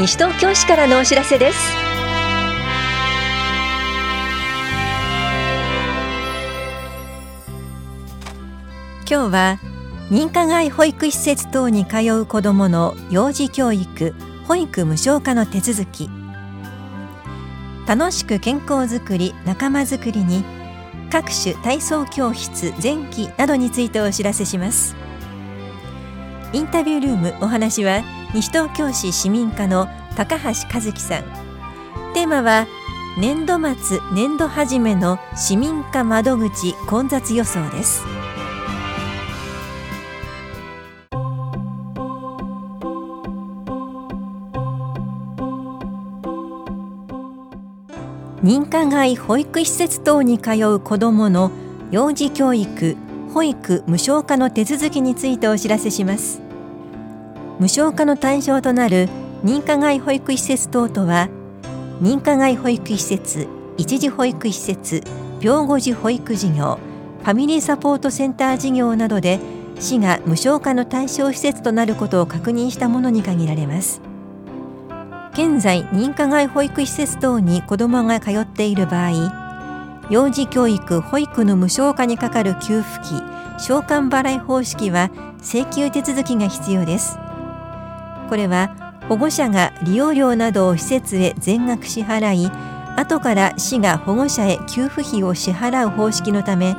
西東京市からのお知らせです。今日は認可外保育施設等に通う子どもの幼児教育保育無償化の手続き。楽しく健康づくり仲間づくりに各種体操教室前期などについてお知らせします。インタビュールームお話は西東京市市民課の高橋和樹さん。テーマは年度末年度初めの市民課窓口混雑予想です。認可外保育施設等に通う子どもの幼児教育保育無償化の手続きについてお知らせします。無償化の対象となる認可外保育施設等とは認可外保育施設一時保育施設病後児保育事業ファミリーサポートセンター事業などで市が無償化の対象施設となることを確認したものに限られます。現在認可外保育施設等に子どもが通っている場合幼児教育保育の無償化にかかる給付金償還払い方式は請求手続きが必要です。これは保護者が利用料などを施設へ全額支払い後から市が保護者へ給付費を支払う方式のため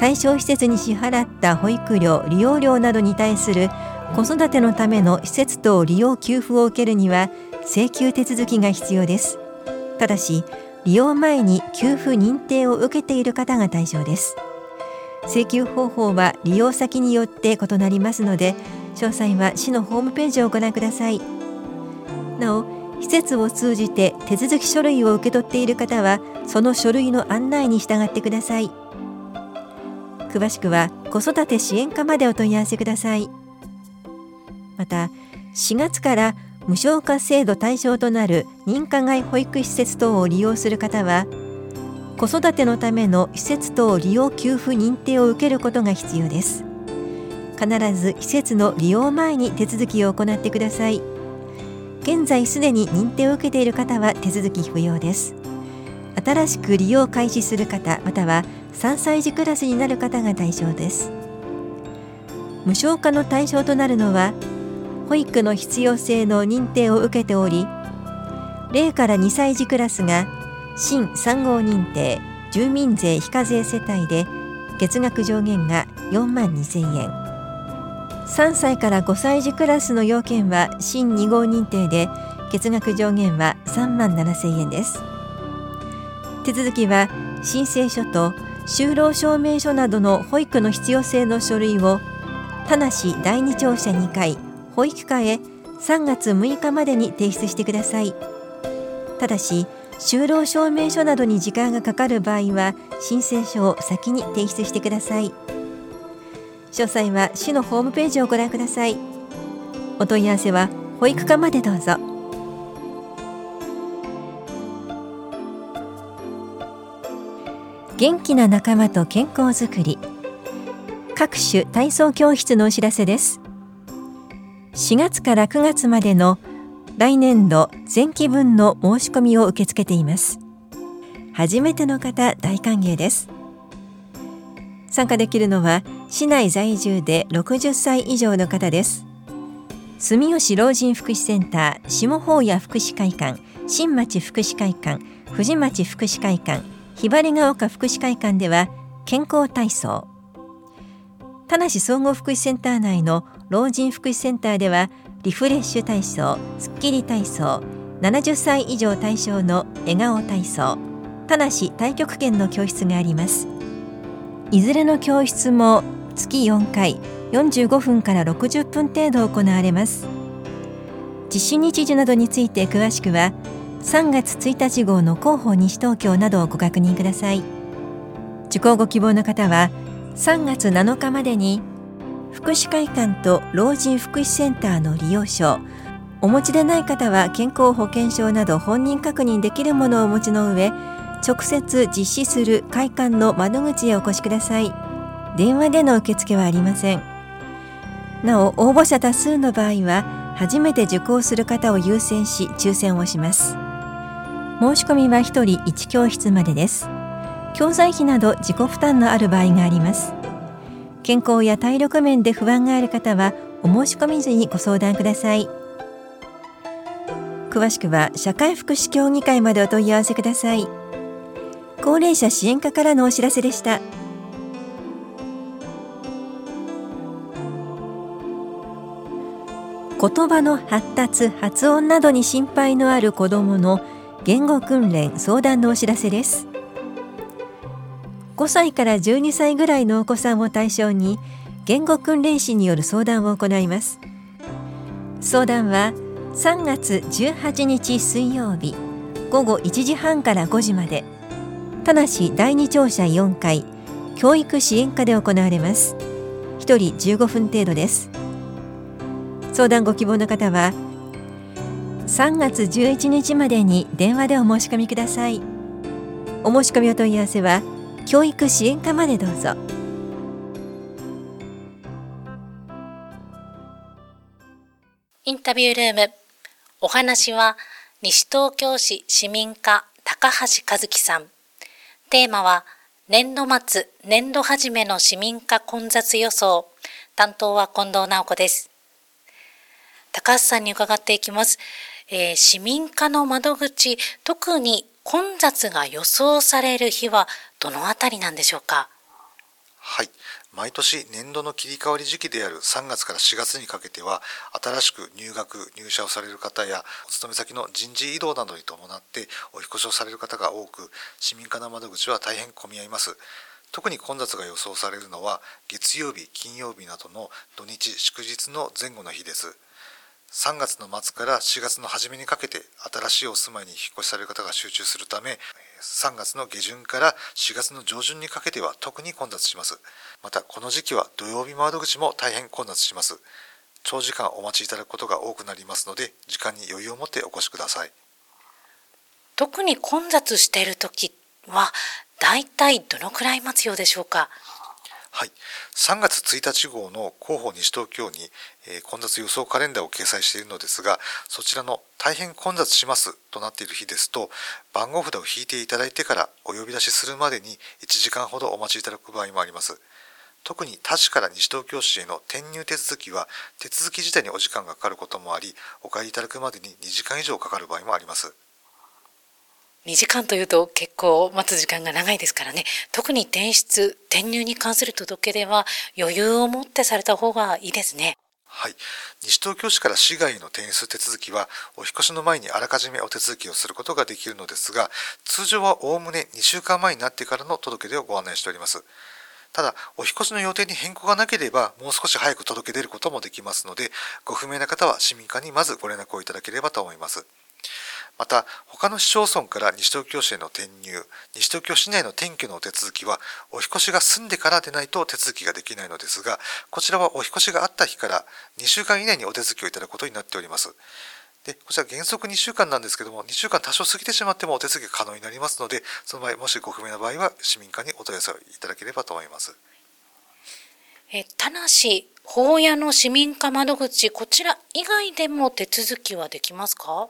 対象施設に支払った保育料利用料などに対する子育てのための施設等利用給付を受けるには請求手続きが必要です。ただし利用前に給付認定を受けている方が対象です。請求方法は利用先によって異なりますので詳細は市のホームページをご覧ください。なお施設を通じて手続き書類を受け取っている方はその書類の案内に従ってください。詳しくは子育て支援課までお問い合わせください。また4月から無償化制度対象となる認可外保育施設等を利用する方は子育てのための施設等利用給付認定を受けることが必要です。必ず施設の利用前に手続きを行ってください。現在すでに認定を受けている方は手続き不要です。新しく利用開始する方または3歳児クラスになる方が対象です。無償化の対象となるのは保育の必要性の認定を受けており0から2歳児クラスが新3号認定住民税非課税世帯で月額上限が4万2000円。3歳から5歳児クラスの要件は新2号認定で月額上限は3万7000円です。手続きは申請書と就労証明書などの保育の必要性の書類を田無第二庁舎2階保育課へ3月6日までに提出してください。ただし就労証明書などに時間がかかる場合は申請書を先に提出してください。詳細は市のホームページをご覧ください。お問い合わせは保育課までどうぞ。元気な仲間と健康づくり。各種体操教室のお知らせです。4月から9月までの来年度前期分の申し込みを受け付けています。初めての方大歓迎です。参加できるのは市内在住で60歳以上の方です。住吉老人福祉センター下法屋福祉会館新町福祉会館藤町福祉会館ひばりが丘福祉会館では健康体操。田無総合福祉センター内の老人福祉センターではリフレッシュ体操スッキリ体操70歳以上対象の笑顔体操田無太極拳の教室があります。いずれの教室も月4回45分から60分程度行われます。実施日時などについて詳しくは3月1日号の広報西東京などをご確認ください。受講ご希望の方は3月7日までに福祉会館と老人福祉センターの利用証お持ちでない方は健康保険証など本人確認できるものをお持ちの上直接実施する会館の窓口へお越しください。電話での受付はありません。なお応募者多数の場合は初めて受講する方を優先し抽選をします。申し込みは1人1教室までです。教材費など自己負担のある場合があります。健康や体力面で不安がある方はお申し込み時にご相談ください。詳しくは社会福祉協議会までお問い合わせください。高齢者支援課からのお知らせでした。言葉の発達発音などに心配のある子どもの言語訓練相談のお知らせです。5歳から12歳ぐらいのお子さんを対象に言語訓練士による相談を行います。相談は3月18日水曜日午後1時半から5時まで。田梨第二庁舎4階教育支援課で行われます。1人15分程度です。相談ご希望の方は3月11日までに電話でお申し込みください。お申し込みお問い合わせは教育支援課までどうぞ。インタビュールーム。お話は西東京市市民課高橋和樹さん。テーマは年度末年度始めの市民課混雑予想。担当は近藤直子です。高橋さんに伺っていきます。えー、市民課の窓口、特に混雑が予想される日はどのあたりなんでしょうか？はい。毎年年度の切り替わり時期である3月から4月にかけては新しく入学入社をされる方やお勤め先の人事異動などに伴ってお引越しをされる方が多く市民課の窓口は大変混み合います。特に混雑が予想されるのは月曜日金曜日などの土日祝日の前後の日です。3月の末から4月の初めにかけて新しいお住まいに引っ越しされる方が集中するため3月の下旬から4月の上旬にかけては特に混雑します。またこの時期は土曜日窓口も大変混雑します。長時間お待ちいただくことが多くなりますので時間に余裕を持ってお越しください。特に混雑している時はだいたいどのくらい待つようでしょうか？はい、3月1日号の広報西東京に、えー、混雑予想カレンダーを掲載しているのですがそちらの大変混雑しますとなっている日ですと番号札を引いていただいてからお呼び出しするまでに1時間ほどお待ちいただく場合もあります。特に他市から西東京市への転入手続きは手続き自体にお時間がかかることもありお帰りいただくまでに2時間以上かかる場合もあります。2時間というと結構待つ時間が長いですからね。特に転出転入に関する届け出は余裕を持ってされた方がいいですね。はい、西東京市から市外の転出手続きはお引越しの前にあらかじめお手続きをすることができるのですが通常はおおむね2週間前になってからの届け出をご案内しております。ただお引越しの予定に変更がなければもう少し早く届け出ることもできますのでご不明な方は市民課にまずご連絡をいただければと思います。また他の市町村から西東京市への転入西東京市内の転居のお手続きはお引越しが済んでからでないと手続きができないのですがこちらはお引越しがあった日から2週間以内にお手続きをいただくことになっております。でこちら原則2週間なんですけども2週間多少過ぎてしまってもお手続きが可能になりますのでその場合もしご不明な場合は市民課にお問い合わせをいただければと思います。え田無法屋の市民課窓口こちら以外でも手続きはできますか？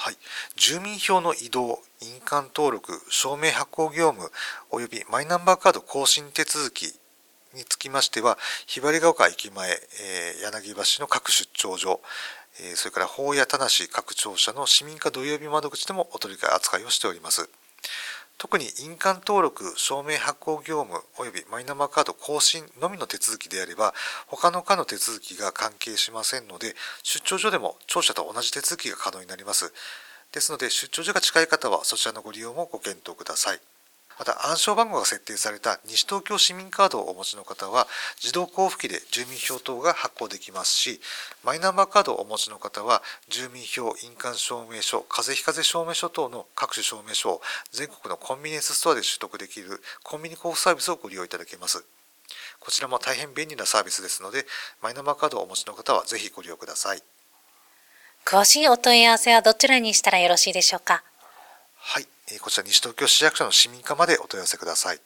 はい、住民票の移動、印鑑登録、証明発行業務およびマイナンバーカード更新手続きにつきましては、ひばりが丘駅前、えー、柳橋の各出張所、えー、それから法や田無各庁舎の市民課土曜日窓口でもお取り扱いをしております。特に印鑑登録、証明発行業務及びマイナンバーカード更新のみの手続きであれば、他の課の手続きが関係しませんので、出張所でも庁舎と同じ手続きが可能になります。ですので、出張所が近い方はそちらのご利用もご検討ください。また暗証番号が設定された西東京市民カードをお持ちの方は自動交付機で住民票等が発行できますしマイナンバーカードをお持ちの方は住民票印鑑証明書風邪ひかぜ証明書等の各種証明書を全国のコンビニエンスストアで取得できるコンビニ交付サービスをご利用いただけます。こちらも大変便利なサービスですのでマイナンバーカードをお持ちの方はぜひご利用ください。詳しいお問い合わせはどちらにしたらよろしいでしょうか？はい。こちら西東京市役所の市民課までお問い合わせください。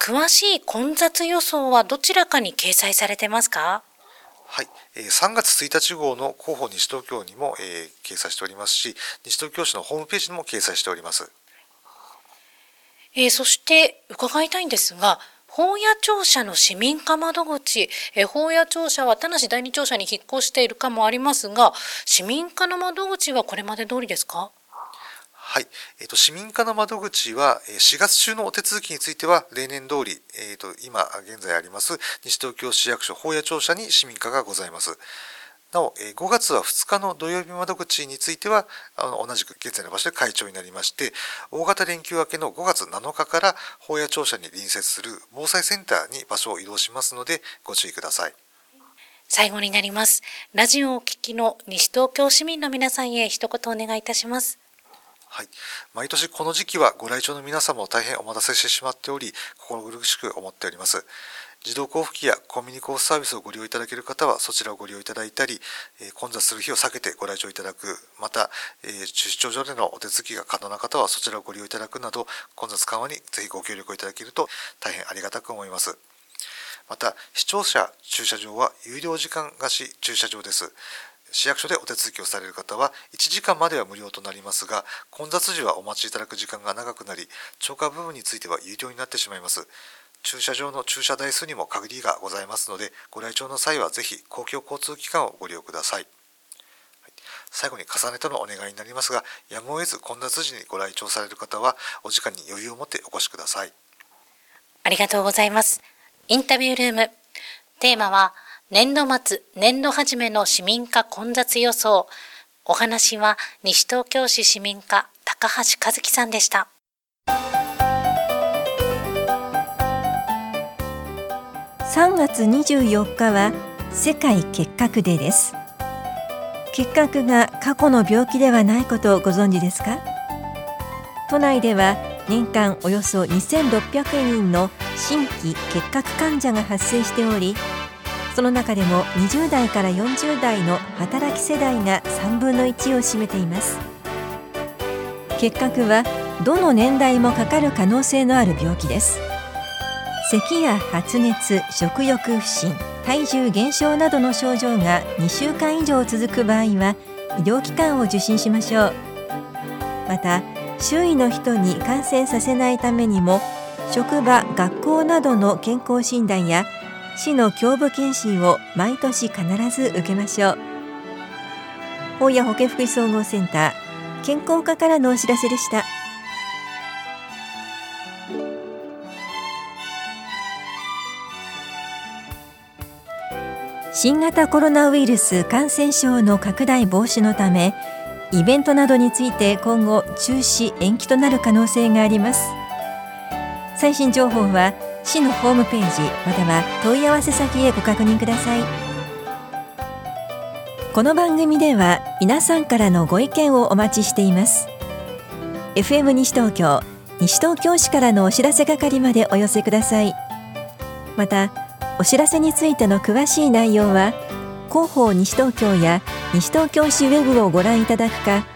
詳しい混雑予想はどちらかに掲載されてますか？はい、3月1日号の広報西東京にも、えー、掲載しておりますし、西東京市のホームページにも掲載しております。えー、そして伺いたいんですが、法屋庁舎の市民課窓口、えー、法屋庁舎は田無第二庁舎に引っ越しているかもありますが、市民課の窓口はこれまで通りですか？はい、えーと、市民課の窓口は4月中のお手続きについては例年通り、えーと、今現在あります西東京市役所法屋庁舎に市民課がございます。なお、5月は2日の土曜日窓口については、あの同じく現在の場所で会長になりまして、大型連休明けの5月7日から法屋庁舎に隣接する防災センターに場所を移動しますので、ご注意ください。最後になります。ラジオをお聞きの西東京市民の皆さんへ一言お願いいたします。はい、毎年この時期はご来庁の皆様を大変お待たせしてしまっており心苦しく思っております。自動交付機やコンビニ交付サービスをご利用いただける方はそちらをご利用いただいたり、え混雑する日を避けてご来庁いただく。また、え出張所でのお手続きが可能な方はそちらをご利用いただくなど混雑緩和にぜひご協力をいただけると大変ありがたく思います。また視聴者駐車場は有料時間貸し駐車場です。市役所でお手続きをされる方は1時間までは無料となりますが混雑時はお待ちいただく時間が長くなり超過部分については有料になってしまいます。駐車場の駐車台数にも限りがございますのでご来庁の際はぜひ公共交通機関をご利用ください。最後に重ねてのお願いになりますがやむを得ず混雑時にご来庁される方はお時間に余裕を持ってお越しください。ありがとうございます。インタビュールーム。テーマは年度末、年度初めの市民課混雑予想。お話は西東京市市民課高橋和樹さんでした。3月24日は世界結核デーです。結核が過去の病気ではないことをご存知ですか？都内では年間およそ2600人の新規結核患者が発生しておりその中でも20代から40代の働き世代が3分の1を占めています。結核はどの年代もかかる可能性のある病気です。咳や発熱食欲不振体重減少などの症状が2週間以上続く場合は医療機関を受診しましょう。また周囲の人に感染させないためにも職場学校などの健康診断や市の胸部検診を毎年必ず受けましょう。本屋保健福祉総合センター健康課からのお知らせでした。新型コロナウイルス感染症の拡大防止のためイベントなどについて今後中止延期となる可能性があります。最新情報は市のホームページまたは問い合わせ先へご確認ください。この番組では皆さんからのご意見をお待ちしています。FM 西東京西東京市からのお知らせ係までお寄せください。またお知らせについての詳しい内容は広報西東京や西東京市ウェブをご覧いただくか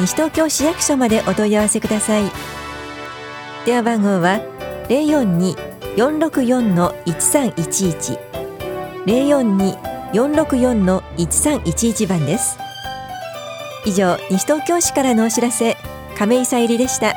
西東京市役所までお問い合わせください。電話番号は042 464-1311 042-464-1311番です。以上西東京市からのお知らせ亀井さゆりでした。